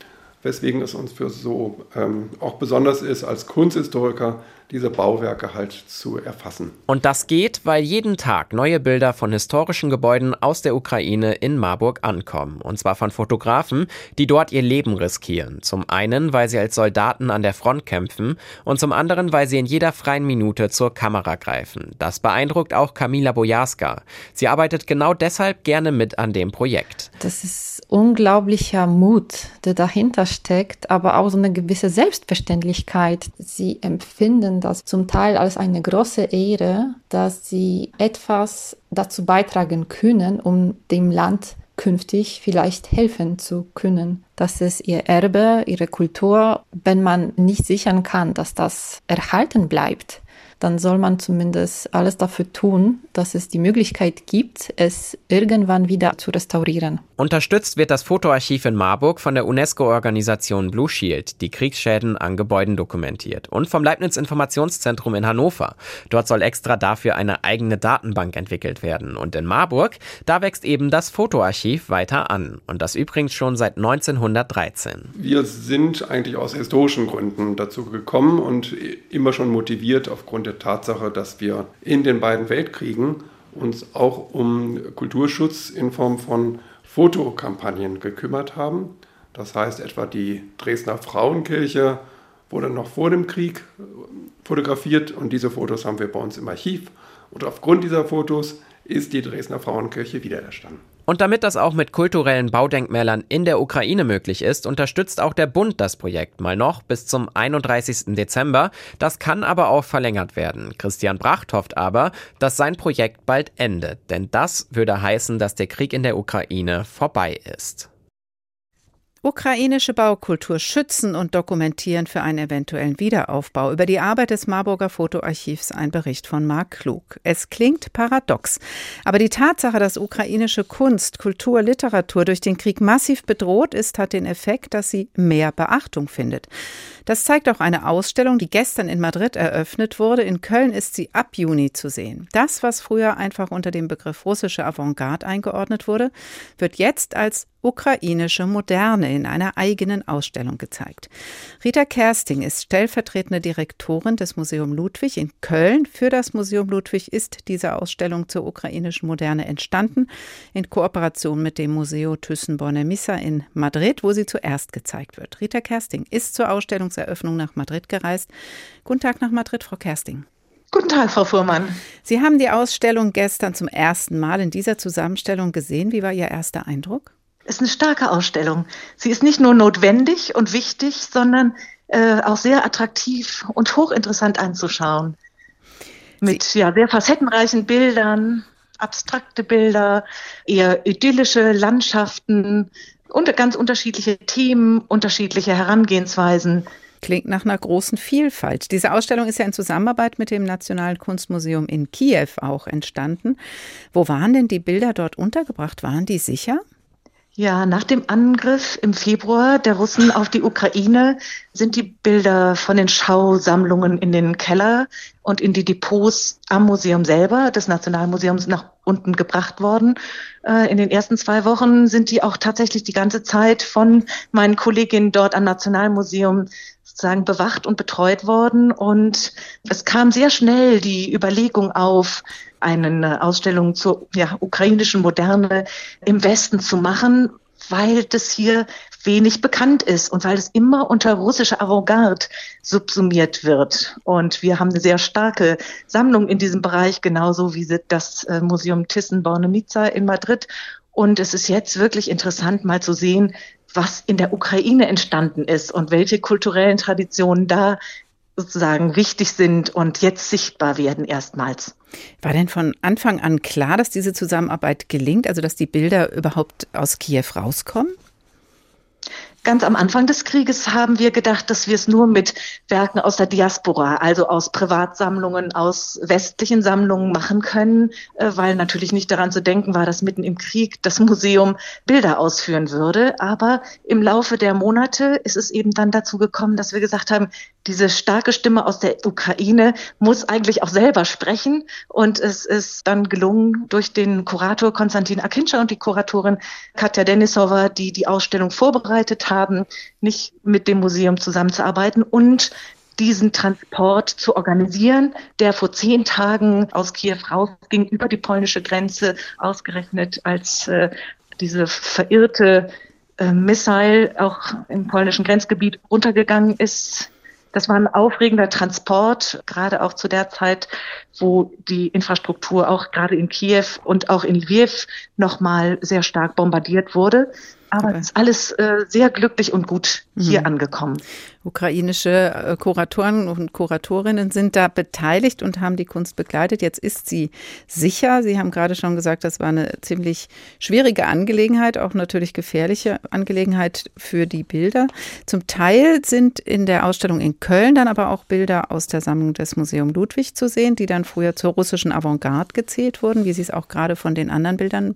weswegen es uns für so ähm, auch besonders ist, als Kunsthistoriker diese Bauwerke halt zu erfassen. Und das geht, weil jeden Tag neue Bilder von historischen Gebäuden aus der Ukraine in Marburg ankommen. Und zwar von Fotografen, die dort ihr Leben riskieren. Zum einen, weil sie als Soldaten an der Front kämpfen und zum anderen, weil sie in jeder freien Minute zur Kamera greifen. Das beeindruckt auch Kamila Bojarska. Sie arbeitet genau deshalb gerne mit an dem Projekt. Das ist unglaublicher Mut, der dahinter steckt, aber auch so eine gewisse Selbstverständlichkeit. Sie empfinden das zum Teil als eine große Ehre, dass sie etwas dazu beitragen können, um dem Land künftig vielleicht helfen zu können. Das ist ihr Erbe, ihre Kultur. Wenn man nicht sichern kann, dass das erhalten bleibt, dann soll man zumindest alles dafür tun, dass es die Möglichkeit gibt, es irgendwann wieder zu restaurieren. Unterstützt wird das Fotoarchiv in Marburg von der UNESCO-Organisation Blue Shield, die Kriegsschäden an Gebäuden dokumentiert, und vom Leibniz Informationszentrum in Hannover. Dort soll extra dafür eine eigene Datenbank entwickelt werden. Und in Marburg, da wächst eben das Fotoarchiv weiter an. Und das übrigens schon seit 1913. Wir sind eigentlich aus historischen Gründen dazu gekommen und immer schon motiviert aufgrund der Tatsache, dass wir in den beiden Weltkriegen uns auch um Kulturschutz in Form von Fotokampagnen gekümmert haben. Das heißt etwa die Dresdner Frauenkirche wurde noch vor dem Krieg fotografiert und diese Fotos haben wir bei uns im Archiv. Und aufgrund dieser Fotos ist die Dresdner Frauenkirche wiedererstanden. Und damit das auch mit kulturellen Baudenkmälern in der Ukraine möglich ist, unterstützt auch der Bund das Projekt mal noch bis zum 31. Dezember. Das kann aber auch verlängert werden. Christian Bracht hofft aber, dass sein Projekt bald endet, denn das würde heißen, dass der Krieg in der Ukraine vorbei ist. Ukrainische Baukultur schützen und dokumentieren für einen eventuellen Wiederaufbau. Über die Arbeit des Marburger Fotoarchivs ein Bericht von Marc Klug. Es klingt paradox, aber die Tatsache, dass ukrainische Kunst, Kultur, Literatur durch den Krieg massiv bedroht ist, hat den Effekt, dass sie mehr Beachtung findet. Das zeigt auch eine Ausstellung, die gestern in Madrid eröffnet wurde. In Köln ist sie ab Juni zu sehen. Das, was früher einfach unter dem Begriff russische Avantgarde eingeordnet wurde, wird jetzt als ukrainische Moderne in einer eigenen Ausstellung gezeigt. Rita Kersting ist stellvertretende Direktorin des Museum Ludwig in Köln. Für das Museum Ludwig ist diese Ausstellung zur ukrainischen Moderne entstanden, in Kooperation mit dem Museo Thyssen-Bornemisza in Madrid, wo sie zuerst gezeigt wird. Rita Kersting ist zur Ausstellungseröffnung nach Madrid gereist. Guten Tag nach Madrid, Frau Kersting. Guten Tag, Frau Fuhrmann. Sie haben die Ausstellung gestern zum ersten Mal in dieser Zusammenstellung gesehen. Wie war Ihr erster Eindruck? Ist eine starke Ausstellung. Sie ist nicht nur notwendig und wichtig, sondern äh, auch sehr attraktiv und hochinteressant anzuschauen. Mit ja, sehr facettenreichen Bildern, abstrakte Bilder, eher idyllische Landschaften und ganz unterschiedliche Themen, unterschiedliche Herangehensweisen. Klingt nach einer großen Vielfalt. Diese Ausstellung ist ja in Zusammenarbeit mit dem Nationalen Kunstmuseum in Kiew auch entstanden. Wo waren denn die Bilder dort untergebracht? Waren die sicher? Ja, nach dem Angriff im Februar der Russen auf die Ukraine sind die Bilder von den Schausammlungen in den Keller und in die Depots am Museum selber des Nationalmuseums nach unten gebracht worden. Äh, in den ersten zwei Wochen sind die auch tatsächlich die ganze Zeit von meinen Kolleginnen dort am Nationalmuseum sozusagen bewacht und betreut worden. Und es kam sehr schnell die Überlegung auf, eine Ausstellung zur ja, ukrainischen Moderne im Westen zu machen, weil das hier wenig bekannt ist und weil es immer unter russischer Avantgarde subsumiert wird. Und wir haben eine sehr starke Sammlung in diesem Bereich, genauso wie das äh, Museum Thyssen-Bornemisza in Madrid. Und es ist jetzt wirklich interessant, mal zu sehen, was in der Ukraine entstanden ist und welche kulturellen Traditionen da sozusagen wichtig sind und jetzt sichtbar werden erstmals. War denn von Anfang an klar, dass diese Zusammenarbeit gelingt, also dass die Bilder überhaupt aus Kiew rauskommen? Ganz am Anfang des Krieges haben wir gedacht, dass wir es nur mit Werken aus der Diaspora, also aus Privatsammlungen, aus westlichen Sammlungen machen können, äh, weil natürlich nicht daran zu denken war, dass mitten im Krieg das Museum Bilder ausführen würde. Aber im Laufe der Monate ist es eben dann dazu gekommen, dass wir gesagt haben, diese starke Stimme aus der Ukraine muss eigentlich auch selber sprechen. Und es ist dann gelungen durch den Kurator Konstantin Akinscha und die Kuratorin Katja Denisova, die die Ausstellung vorbereitet haben, nicht mit dem Museum zusammenzuarbeiten und diesen Transport zu organisieren, der vor zehn Tagen aus Kiew rausging, über die polnische Grenze, ausgerechnet als äh, diese verirrte äh, Missile auch im polnischen Grenzgebiet runtergegangen ist. Das war ein aufregender Transport, gerade auch zu der Zeit, wo die Infrastruktur auch gerade in Kiew und auch in Lviv nochmal sehr stark bombardiert wurde. Aber es ist alles äh, sehr glücklich und gut hier mhm. angekommen. Ukrainische äh, Kuratoren und Kuratorinnen sind da beteiligt und haben die Kunst begleitet. Jetzt ist sie sicher. Sie haben gerade schon gesagt, das war eine ziemlich schwierige Angelegenheit, auch natürlich gefährliche Angelegenheit für die Bilder. Zum Teil sind in der Ausstellung in Köln dann aber auch Bilder aus der Sammlung des Museum Ludwig zu sehen, die dann früher zur russischen Avantgarde gezählt wurden, wie Sie es auch gerade von den anderen Bildern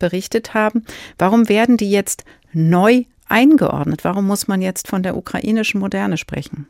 berichtet haben. Warum werden die jetzt neu eingeordnet? Warum muss man jetzt von der ukrainischen Moderne sprechen?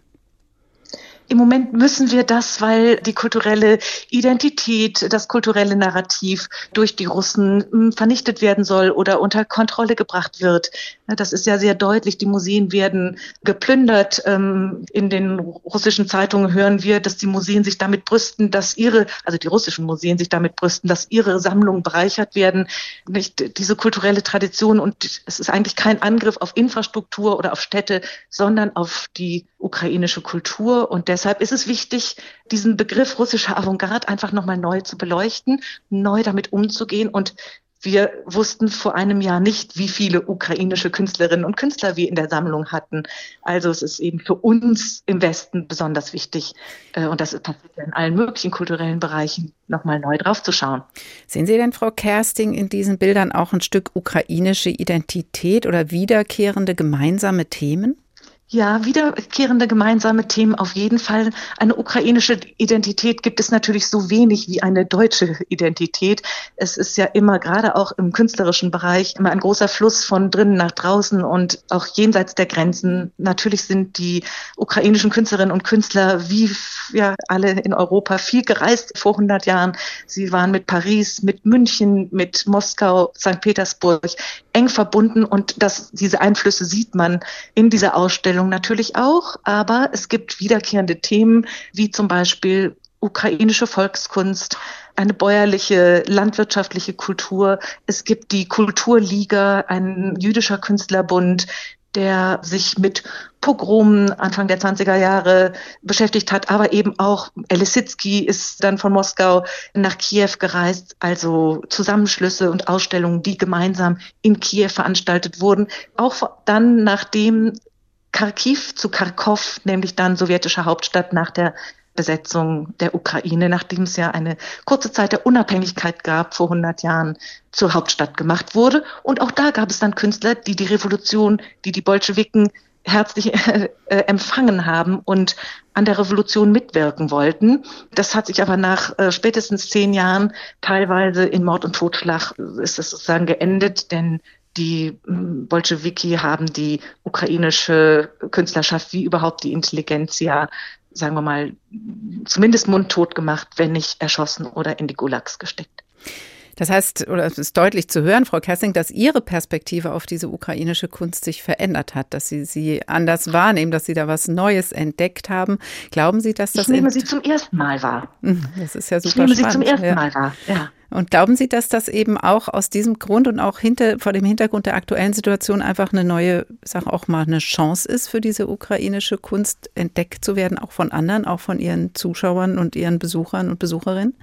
Im Moment müssen wir das, weil die kulturelle Identität, das kulturelle Narrativ durch die Russen hm, vernichtet werden soll oder unter Kontrolle gebracht wird. Das ist ja sehr deutlich. Die Museen werden geplündert. Ähm, in den russischen Zeitungen hören wir, dass die Museen sich damit brüsten, dass ihre, also die russischen Museen sich damit brüsten, dass ihre Sammlungen bereichert werden. Nicht diese kulturelle Tradition und es ist eigentlich kein Angriff auf Infrastruktur oder auf Städte, sondern auf die ukrainische Kultur und deshalb ist es wichtig, diesen Begriff russischer Avantgarde einfach nochmal neu zu beleuchten, neu damit umzugehen und wir wussten vor einem Jahr nicht, wie viele ukrainische Künstlerinnen und Künstler wir in der Sammlung hatten. Also es ist eben für uns im Westen besonders wichtig, äh, und das passiert in allen möglichen kulturellen Bereichen, nochmal neu drauf zu schauen. Sehen Sie denn, Frau Kersting, in diesen Bildern auch ein Stück ukrainische Identität oder wiederkehrende gemeinsame Themen? Ja, wiederkehrende gemeinsame Themen auf jeden Fall. Eine ukrainische Identität gibt es natürlich so wenig wie eine deutsche Identität. Es ist ja immer, gerade auch im künstlerischen Bereich, immer ein großer Fluss von drinnen nach draußen und auch jenseits der Grenzen. Natürlich sind die ukrainischen Künstlerinnen und Künstler wie ja alle in Europa viel gereist vor 100 Jahren. Sie waren mit Paris, mit München, mit Moskau, St. Petersburg eng verbunden und das, diese Einflüsse sieht man in dieser Ausstellung natürlich auch, aber es gibt wiederkehrende Themen wie zum Beispiel ukrainische Volkskunst, eine bäuerliche landwirtschaftliche Kultur. Es gibt die Kulturliga, ein jüdischer Künstlerbund, der sich mit Pogromen Anfang der 20er Jahre beschäftigt hat, aber eben auch Elisitzky ist dann von Moskau nach Kiew gereist, also Zusammenschlüsse und Ausstellungen, die gemeinsam in Kiew veranstaltet wurden. Auch dann, nachdem Kharkiv zu Kharkov, nämlich dann sowjetische Hauptstadt nach der Besetzung der Ukraine, nachdem es ja eine kurze Zeit der Unabhängigkeit gab, vor 100 Jahren zur Hauptstadt gemacht wurde. Und auch da gab es dann Künstler, die die Revolution, die die Bolschewiken herzlich äh, empfangen haben und an der Revolution mitwirken wollten. Das hat sich aber nach äh, spätestens zehn Jahren teilweise in Mord und Totschlag ist es sozusagen geendet, denn die hm, Bolschewiki haben die ukrainische Künstlerschaft wie überhaupt die Intelligenz ja sagen wir mal, zumindest mundtot gemacht, wenn nicht erschossen oder in die Gulags gesteckt. Das heißt, oder es ist deutlich zu hören, Frau Kessing, dass Ihre Perspektive auf diese ukrainische Kunst sich verändert hat, dass Sie sie anders wahrnehmen, dass Sie da was Neues entdeckt haben. Glauben Sie, dass das. Ich nehme sie zum ersten Mal wahr. Hm, das ist ja super Ich nehme spannend. sie zum ersten ja. Mal wahr, ja. Und glauben Sie, dass das eben auch aus diesem Grund und auch hinter, vor dem Hintergrund der aktuellen Situation einfach eine neue, sag auch mal, eine Chance ist für diese ukrainische Kunst entdeckt zu werden, auch von anderen, auch von Ihren Zuschauern und Ihren Besuchern und Besucherinnen?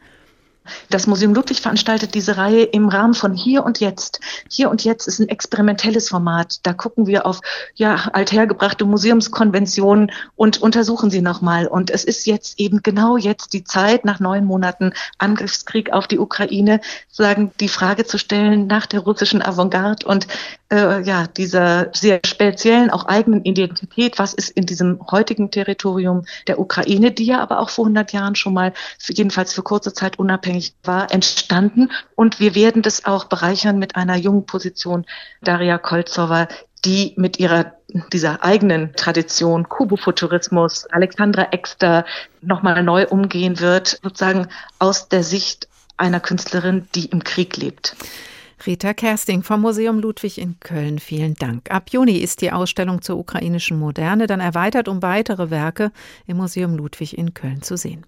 Das Museum Ludwig veranstaltet diese Reihe im Rahmen von Hier und Jetzt. Hier und Jetzt ist ein experimentelles Format. Da gucken wir auf ja, althergebrachte Museumskonventionen und untersuchen sie nochmal. Und es ist jetzt eben genau jetzt die Zeit, nach neun Monaten Angriffskrieg auf die Ukraine, sagen, die Frage zu stellen nach der russischen Avantgarde und äh, ja, dieser sehr speziellen, auch eigenen Identität. Was ist in diesem heutigen Territorium der Ukraine, die ja aber auch vor 100 Jahren schon mal, jedenfalls für kurze Zeit unabhängig unabhängig war, entstanden. Und wir werden das auch bereichern mit einer jungen Position, Daria Kolzowa, die mit ihrer dieser eigenen Tradition, Kubofuturismus, Alexandra Exter nochmal neu umgehen wird, sozusagen aus der Sicht einer Künstlerin, die im Krieg lebt. Rita Kersting vom Museum Ludwig in Köln, vielen Dank. Ab Juni ist die Ausstellung zur ukrainischen Moderne dann erweitert um weitere Werke im Museum Ludwig in Köln zu sehen.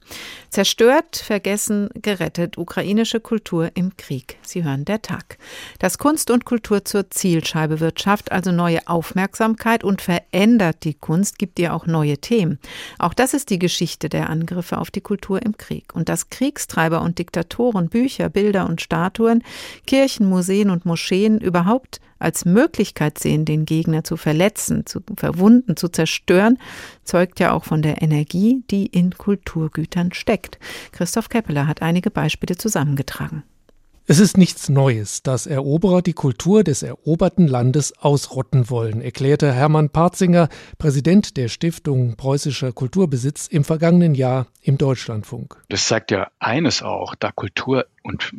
Zerstört, vergessen, gerettet, ukrainische Kultur im Krieg. Sie hören der Tag. Dass Kunst und Kultur zur Zielscheibe wird, schafft also neue Aufmerksamkeit und verändert die Kunst, gibt ihr auch neue Themen. Auch das ist die Geschichte der Angriffe auf die Kultur im Krieg. Und dass Kriegstreiber und Diktatoren Bücher, Bilder und Statuen, Kirchen, Museen und Moscheen überhaupt als Möglichkeit sehen, den Gegner zu verletzen, zu verwunden, zu zerstören, zeugt ja auch von der Energie, die in Kulturgütern steckt. Christoph Keppeler hat einige Beispiele zusammengetragen. Es ist nichts Neues, dass Eroberer die Kultur des eroberten Landes ausrotten wollen, erklärte Hermann Parzinger, Präsident der Stiftung Preußischer Kulturbesitz, im vergangenen Jahr im Deutschlandfunk. Das zeigt ja eines auch, da Kultur und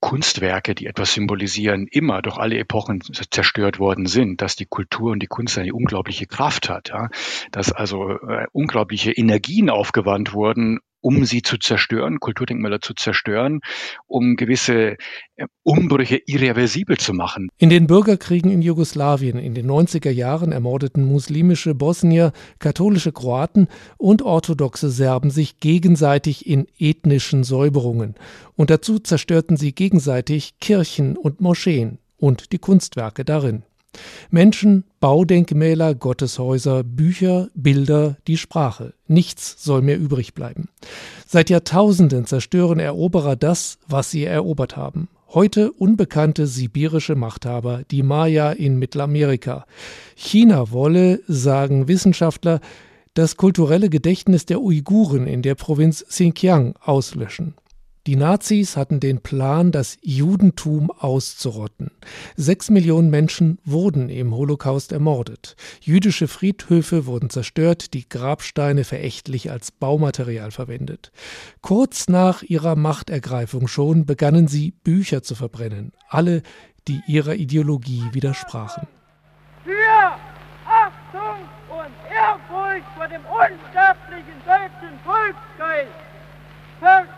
Kunstwerke, die etwas symbolisieren, immer durch alle Epochen zerstört worden sind, dass die Kultur und die Kunst eine unglaubliche Kraft hat, ja? dass also äh, unglaubliche Energien aufgewandt wurden, um sie zu zerstören, Kulturdenkmäler zu zerstören, um gewisse äh, Umbrüche irreversibel zu machen. In den Bürgerkriegen in Jugoslawien in den 90er Jahren ermordeten muslimische Bosnier, katholische Kroaten und orthodoxe Serben sich gegenseitig in ethnischen Säuberungen. Und dazu zerstörten sie gegenseitig Kirchen und Moscheen und die Kunstwerke darin. Menschen, Baudenkmäler, Gotteshäuser, Bücher, Bilder, die Sprache. Nichts soll mehr übrig bleiben. Seit Jahrtausenden zerstören Eroberer das, was sie erobert haben. Heute unbekannte sibirische Machthaber, die Maya in Mittelamerika. China wolle, sagen Wissenschaftler, das kulturelle Gedächtnis der Uiguren in der Provinz Xinjiang auslöschen. Die Nazis hatten den Plan, das Judentum auszurotten. Sechs Millionen Menschen wurden im Holocaust ermordet. Jüdische Friedhöfe wurden zerstört, die Grabsteine verächtlich als Baumaterial verwendet. Kurz nach ihrer Machtergreifung schon begannen sie Bücher zu verbrennen, alle, die ihrer Ideologie widersprachen. Für Achtung und Ehrfurcht vor dem unsterblichen deutschen Volksgeist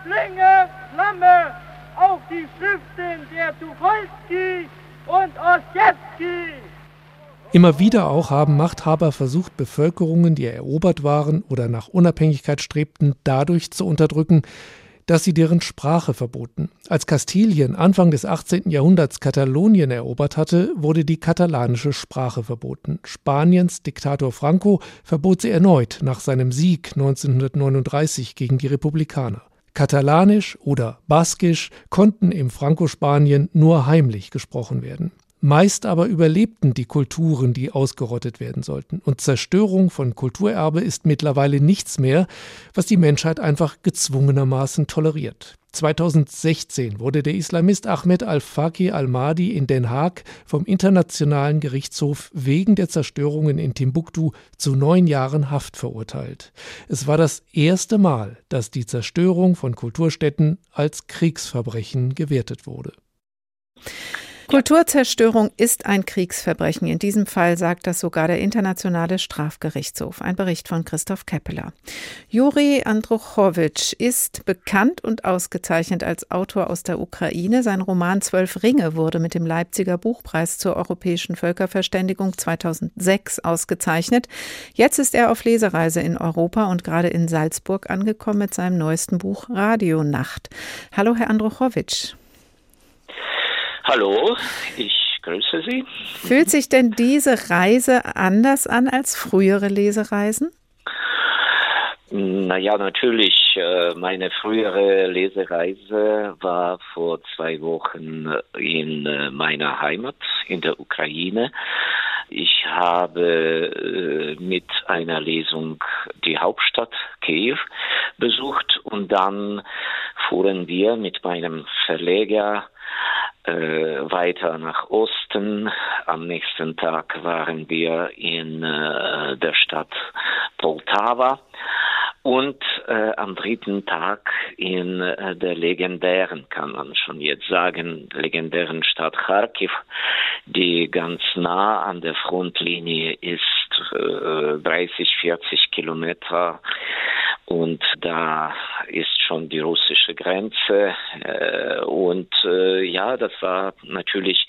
verschlinge Flamme auf die Schriften der Tucholsky und Ossietzky. Immer wieder auch haben Machthaber versucht, Bevölkerungen, die erobert waren oder nach Unabhängigkeit strebten, dadurch zu unterdrücken, dass sie deren Sprache verboten. Als Kastilien Anfang des 18. Jahrhunderts Katalonien erobert hatte, wurde die katalanische Sprache verboten. Spaniens Diktator Franco verbot sie erneut nach seinem Sieg 1939 gegen die Republikaner. Katalanisch oder Baskisch konnten im Franco-Spanien nur heimlich gesprochen werden. Meist aber überlebten die Kulturen, die ausgerottet werden sollten. Und Zerstörung von Kulturerbe ist mittlerweile nichts mehr, was die Menschheit einfach gezwungenermaßen toleriert. 2016 wurde der Islamist Ahmed al-Faqi al-Mahdi in Den Haag vom Internationalen Gerichtshof wegen der Zerstörungen in Timbuktu zu neun Jahren Haft verurteilt. Es war das erste Mal, dass die Zerstörung von Kulturstätten als Kriegsverbrechen gewertet wurde. Kulturzerstörung ist ein Kriegsverbrechen. In diesem Fall sagt das sogar der Internationale Strafgerichtshof. Ein Bericht von Christoph Keppeler. Juri Andruchowitsch ist bekannt und ausgezeichnet als Autor aus der Ukraine. Sein Roman Zwölf Ringe wurde mit dem Leipziger Buchpreis zur europäischen Völkerverständigung 2006 ausgezeichnet. Jetzt ist er auf Lesereise in Europa und gerade in Salzburg angekommen mit seinem neuesten Buch Radionacht. Hallo, Herr Andruchowitsch. Hallo, ich grüße Sie. Fühlt sich denn diese Reise anders an als frühere Lesereisen? Naja, natürlich. Äh, meine frühere Lesereise war vor zwei Wochen in äh, meiner Heimat in der Ukraine. Ich habe äh, mit einer Lesung die Hauptstadt Kiew besucht und dann fuhren wir mit meinem Verleger weiter nach Osten. Am nächsten Tag waren wir in äh, der Stadt Poltava und äh, am dritten Tag in äh, der legendären, kann man schon jetzt sagen, legendären Stadt Kharkiv, die ganz nah an der Frontlinie ist, äh, 30, 40 Kilometer und da ist schon die russische Grenze. Äh, und äh, ja, das war natürlich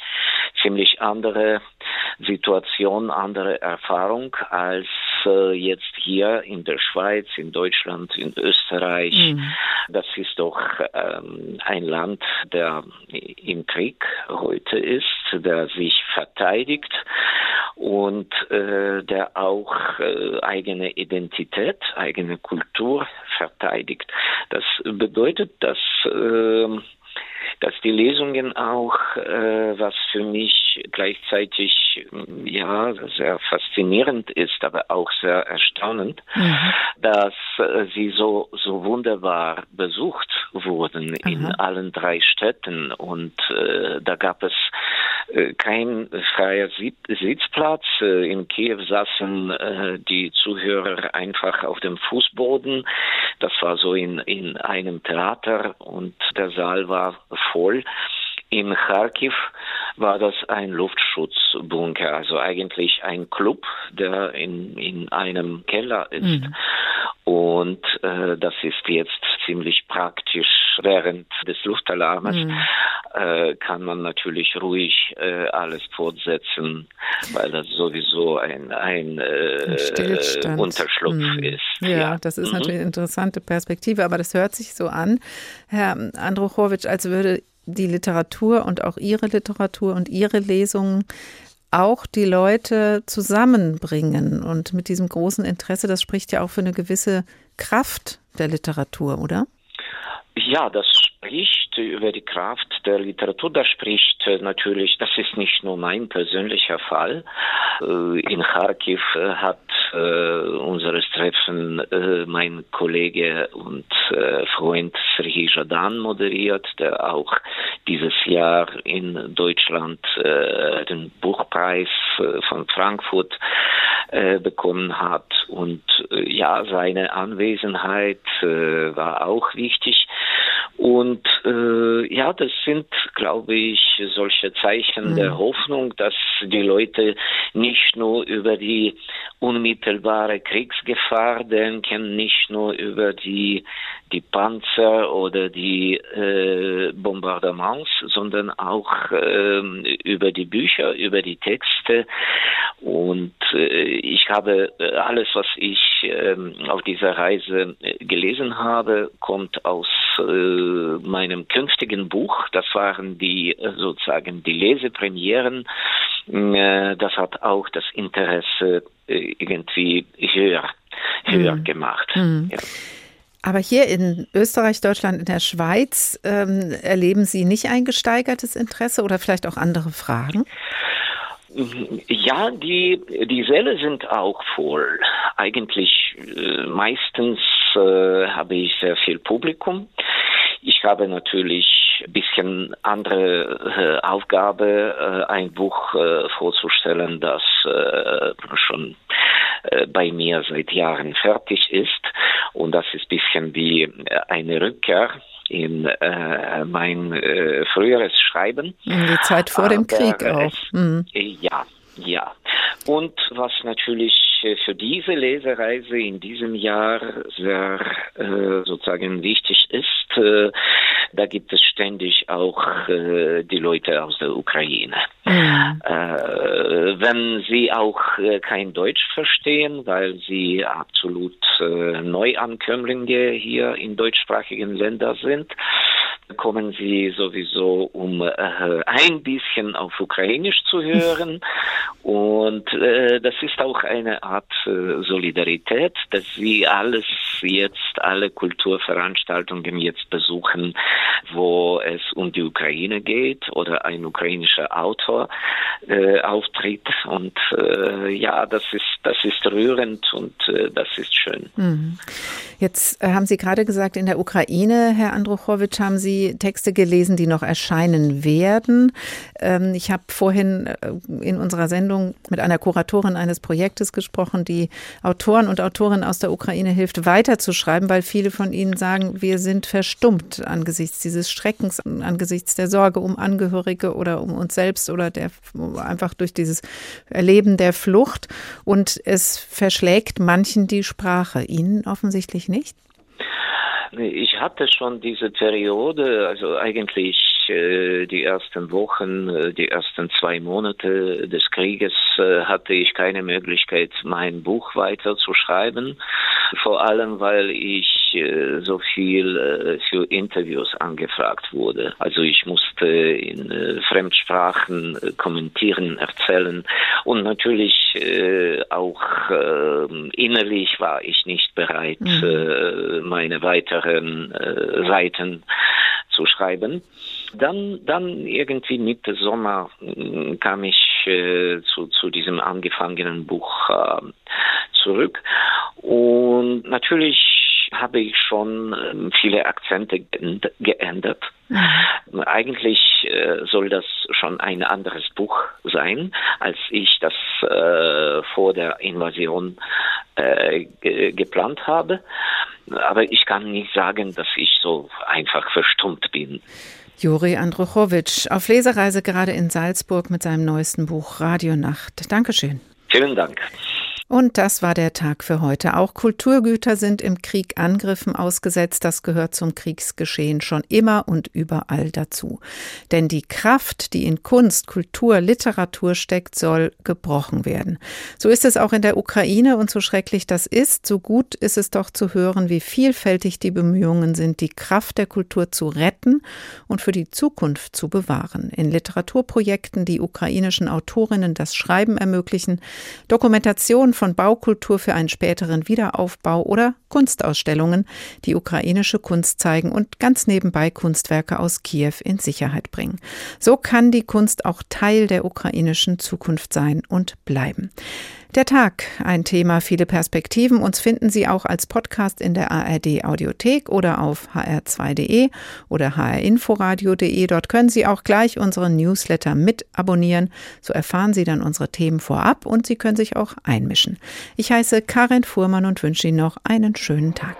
ziemlich andere Situation, andere Erfahrung als äh, jetzt hier in der Schweiz, in Deutschland, in Österreich. Mhm. Das ist doch ähm, ein Land, der im Krieg heute ist, der sich verteidigt und äh, der auch äh, eigene Identität, eigene Kultur verteidigt. Das bedeutet, dass äh, dass die Lesungen auch, äh, was für mich gleichzeitig ja sehr faszinierend ist, aber auch sehr erstaunend, mhm. dass äh, sie so so wunderbar besucht wurden Aha. in allen drei Städten und äh, da gab es äh, kein freier Sitzplatz. Äh, in Kiew saßen äh, die Zuhörer einfach auf dem Fußboden. Das war so in, in einem Theater und der Saal war voll. In Kharkiv war das ein Luftschutzbunker, also eigentlich ein Club, der in, in einem Keller ist. Mhm. Und äh, das ist jetzt ziemlich praktisch. Während des Luftalarmes mhm. äh, kann man natürlich ruhig äh, alles fortsetzen, weil das sowieso ein, ein, äh, Unterschlupf mhm. ist. Ja, ja, das ist mhm. natürlich eine interessante Perspektive, aber das hört sich so an, Herr Andruchowitsch, als würde die Literatur und auch Ihre Literatur und Ihre Lesungen auch die Leute zusammenbringen. Und mit diesem großen Interesse, das spricht ja auch für eine gewisse Kraft der Literatur, oder? Ja, das spricht über die Kraft der Literatur. Das spricht äh, natürlich, das ist nicht nur mein persönlicher Fall. Äh, in Kharkiv äh, hat unseres Treffen mein Kollege und Freund Serhii Jadan moderiert, der auch dieses Jahr in Deutschland den Buchpreis von Frankfurt bekommen hat. Und ja, seine Anwesenheit war auch wichtig. Und äh, ja, das sind, glaube ich, solche Zeichen mhm. der Hoffnung, dass die Leute nicht nur über die unmittelbare Kriegsgefahr denken, nicht nur über die, die Panzer oder die äh, Bombardements, sondern auch äh, über die Bücher, über die Texte. Und äh, ich habe äh, alles, was ich äh, auf dieser Reise äh, gelesen habe, kommt aus äh, meinem künftigen Buch. Das waren die äh, sozusagen die Lesepremieren. Äh, das hat auch das Interesse äh, irgendwie höher, höher mhm. gemacht. Mhm. Ja. Aber hier in Österreich, Deutschland, in der Schweiz ähm, erleben Sie nicht ein gesteigertes Interesse oder vielleicht auch andere Fragen? Ja, die, die Säle sind auch voll. Eigentlich äh, meistens äh, habe ich sehr viel Publikum. Ich habe natürlich ein bisschen andere äh, Aufgabe, äh, ein Buch äh, vorzustellen, das äh, schon äh, bei mir seit Jahren fertig ist. Und das ist ein bisschen wie äh, eine Rückkehr in mein früheres Schreiben. Die Zeit vor dem Krieg auch. Mhm. Ja, ja. Und was natürlich für diese Lesereise in diesem Jahr sehr äh, sozusagen wichtig ist, äh, da gibt es ständig auch äh, die Leute aus der Ukraine. Mhm. Äh, wenn sie auch äh, kein Deutsch verstehen, weil sie absolut äh, Neuankömmlinge hier in deutschsprachigen Ländern sind, kommen sie sowieso, um äh, ein bisschen auf Ukrainisch zu hören. Und äh, das ist auch eine Art äh, Solidarität, dass sie alles jetzt, alle Kulturveranstaltungen jetzt besuchen, wo es um die Ukraine geht oder ein ukrainischer Autor äh, auftritt. Und äh, ja, das ist, das ist rührend und äh, das ist schön. Mhm. Jetzt äh, haben Sie gerade gesagt, in der Ukraine, Herr Andruchowitsch, haben Sie Texte gelesen, die noch erscheinen werden. Ähm, ich habe vorhin äh, in unserer Sendung mit einer Kuratorin eines Projektes gesprochen, die Autoren und Autorinnen aus der Ukraine hilft, weiterzuschreiben, weil viele von ihnen sagen, wir sind verstummt angesichts dieses Schreckens, angesichts der Sorge um Angehörige oder um uns selbst oder der einfach durch dieses Erleben der Flucht. Und es verschlägt manchen die Sprache. Ihnen offensichtlich nicht? Ich hatte schon diese Periode, also eigentlich äh, die ersten Wochen, äh, die ersten zwei Monate des Krieges äh, hatte ich keine Möglichkeit, mein Buch weiter zu schreiben. Vor allem, weil ich so viel für Interviews angefragt wurde. Also ich musste in Fremdsprachen kommentieren, erzählen und natürlich auch innerlich war ich nicht bereit, mhm. meine weiteren Seiten zu schreiben. Dann, dann irgendwie Mitte Sommer mm, kam ich äh, zu, zu diesem angefangenen Buch äh, zurück und natürlich habe ich schon äh, viele Akzente geändert. Mhm. Eigentlich äh, soll das schon ein anderes Buch sein, als ich das äh, vor der Invasion äh, ge geplant habe. Aber ich kann nicht sagen, dass ich so einfach verstummt bin. Juri Andruchowitsch auf Lesereise gerade in Salzburg mit seinem neuesten Buch Radionacht. Dankeschön. Vielen Dank. Und das war der Tag für heute. Auch Kulturgüter sind im Krieg Angriffen ausgesetzt. Das gehört zum Kriegsgeschehen schon immer und überall dazu. Denn die Kraft, die in Kunst, Kultur, Literatur steckt, soll gebrochen werden. So ist es auch in der Ukraine und so schrecklich das ist, so gut ist es doch zu hören, wie vielfältig die Bemühungen sind, die Kraft der Kultur zu retten und für die Zukunft zu bewahren. In Literaturprojekten, die ukrainischen Autorinnen das Schreiben ermöglichen, Dokumentation von Baukultur für einen späteren Wiederaufbau oder Kunstausstellungen, die ukrainische Kunst zeigen und ganz nebenbei Kunstwerke aus Kiew in Sicherheit bringen. So kann die Kunst auch Teil der ukrainischen Zukunft sein und bleiben. Der Tag, ein Thema, viele Perspektiven. Uns finden Sie auch als Podcast in der ARD Audiothek oder auf hr2.de oder hrinforadio.de. Dort können Sie auch gleich unseren Newsletter mit abonnieren. So erfahren Sie dann unsere Themen vorab und Sie können sich auch einmischen. Ich heiße Karin Fuhrmann und wünsche Ihnen noch einen schönen Tag.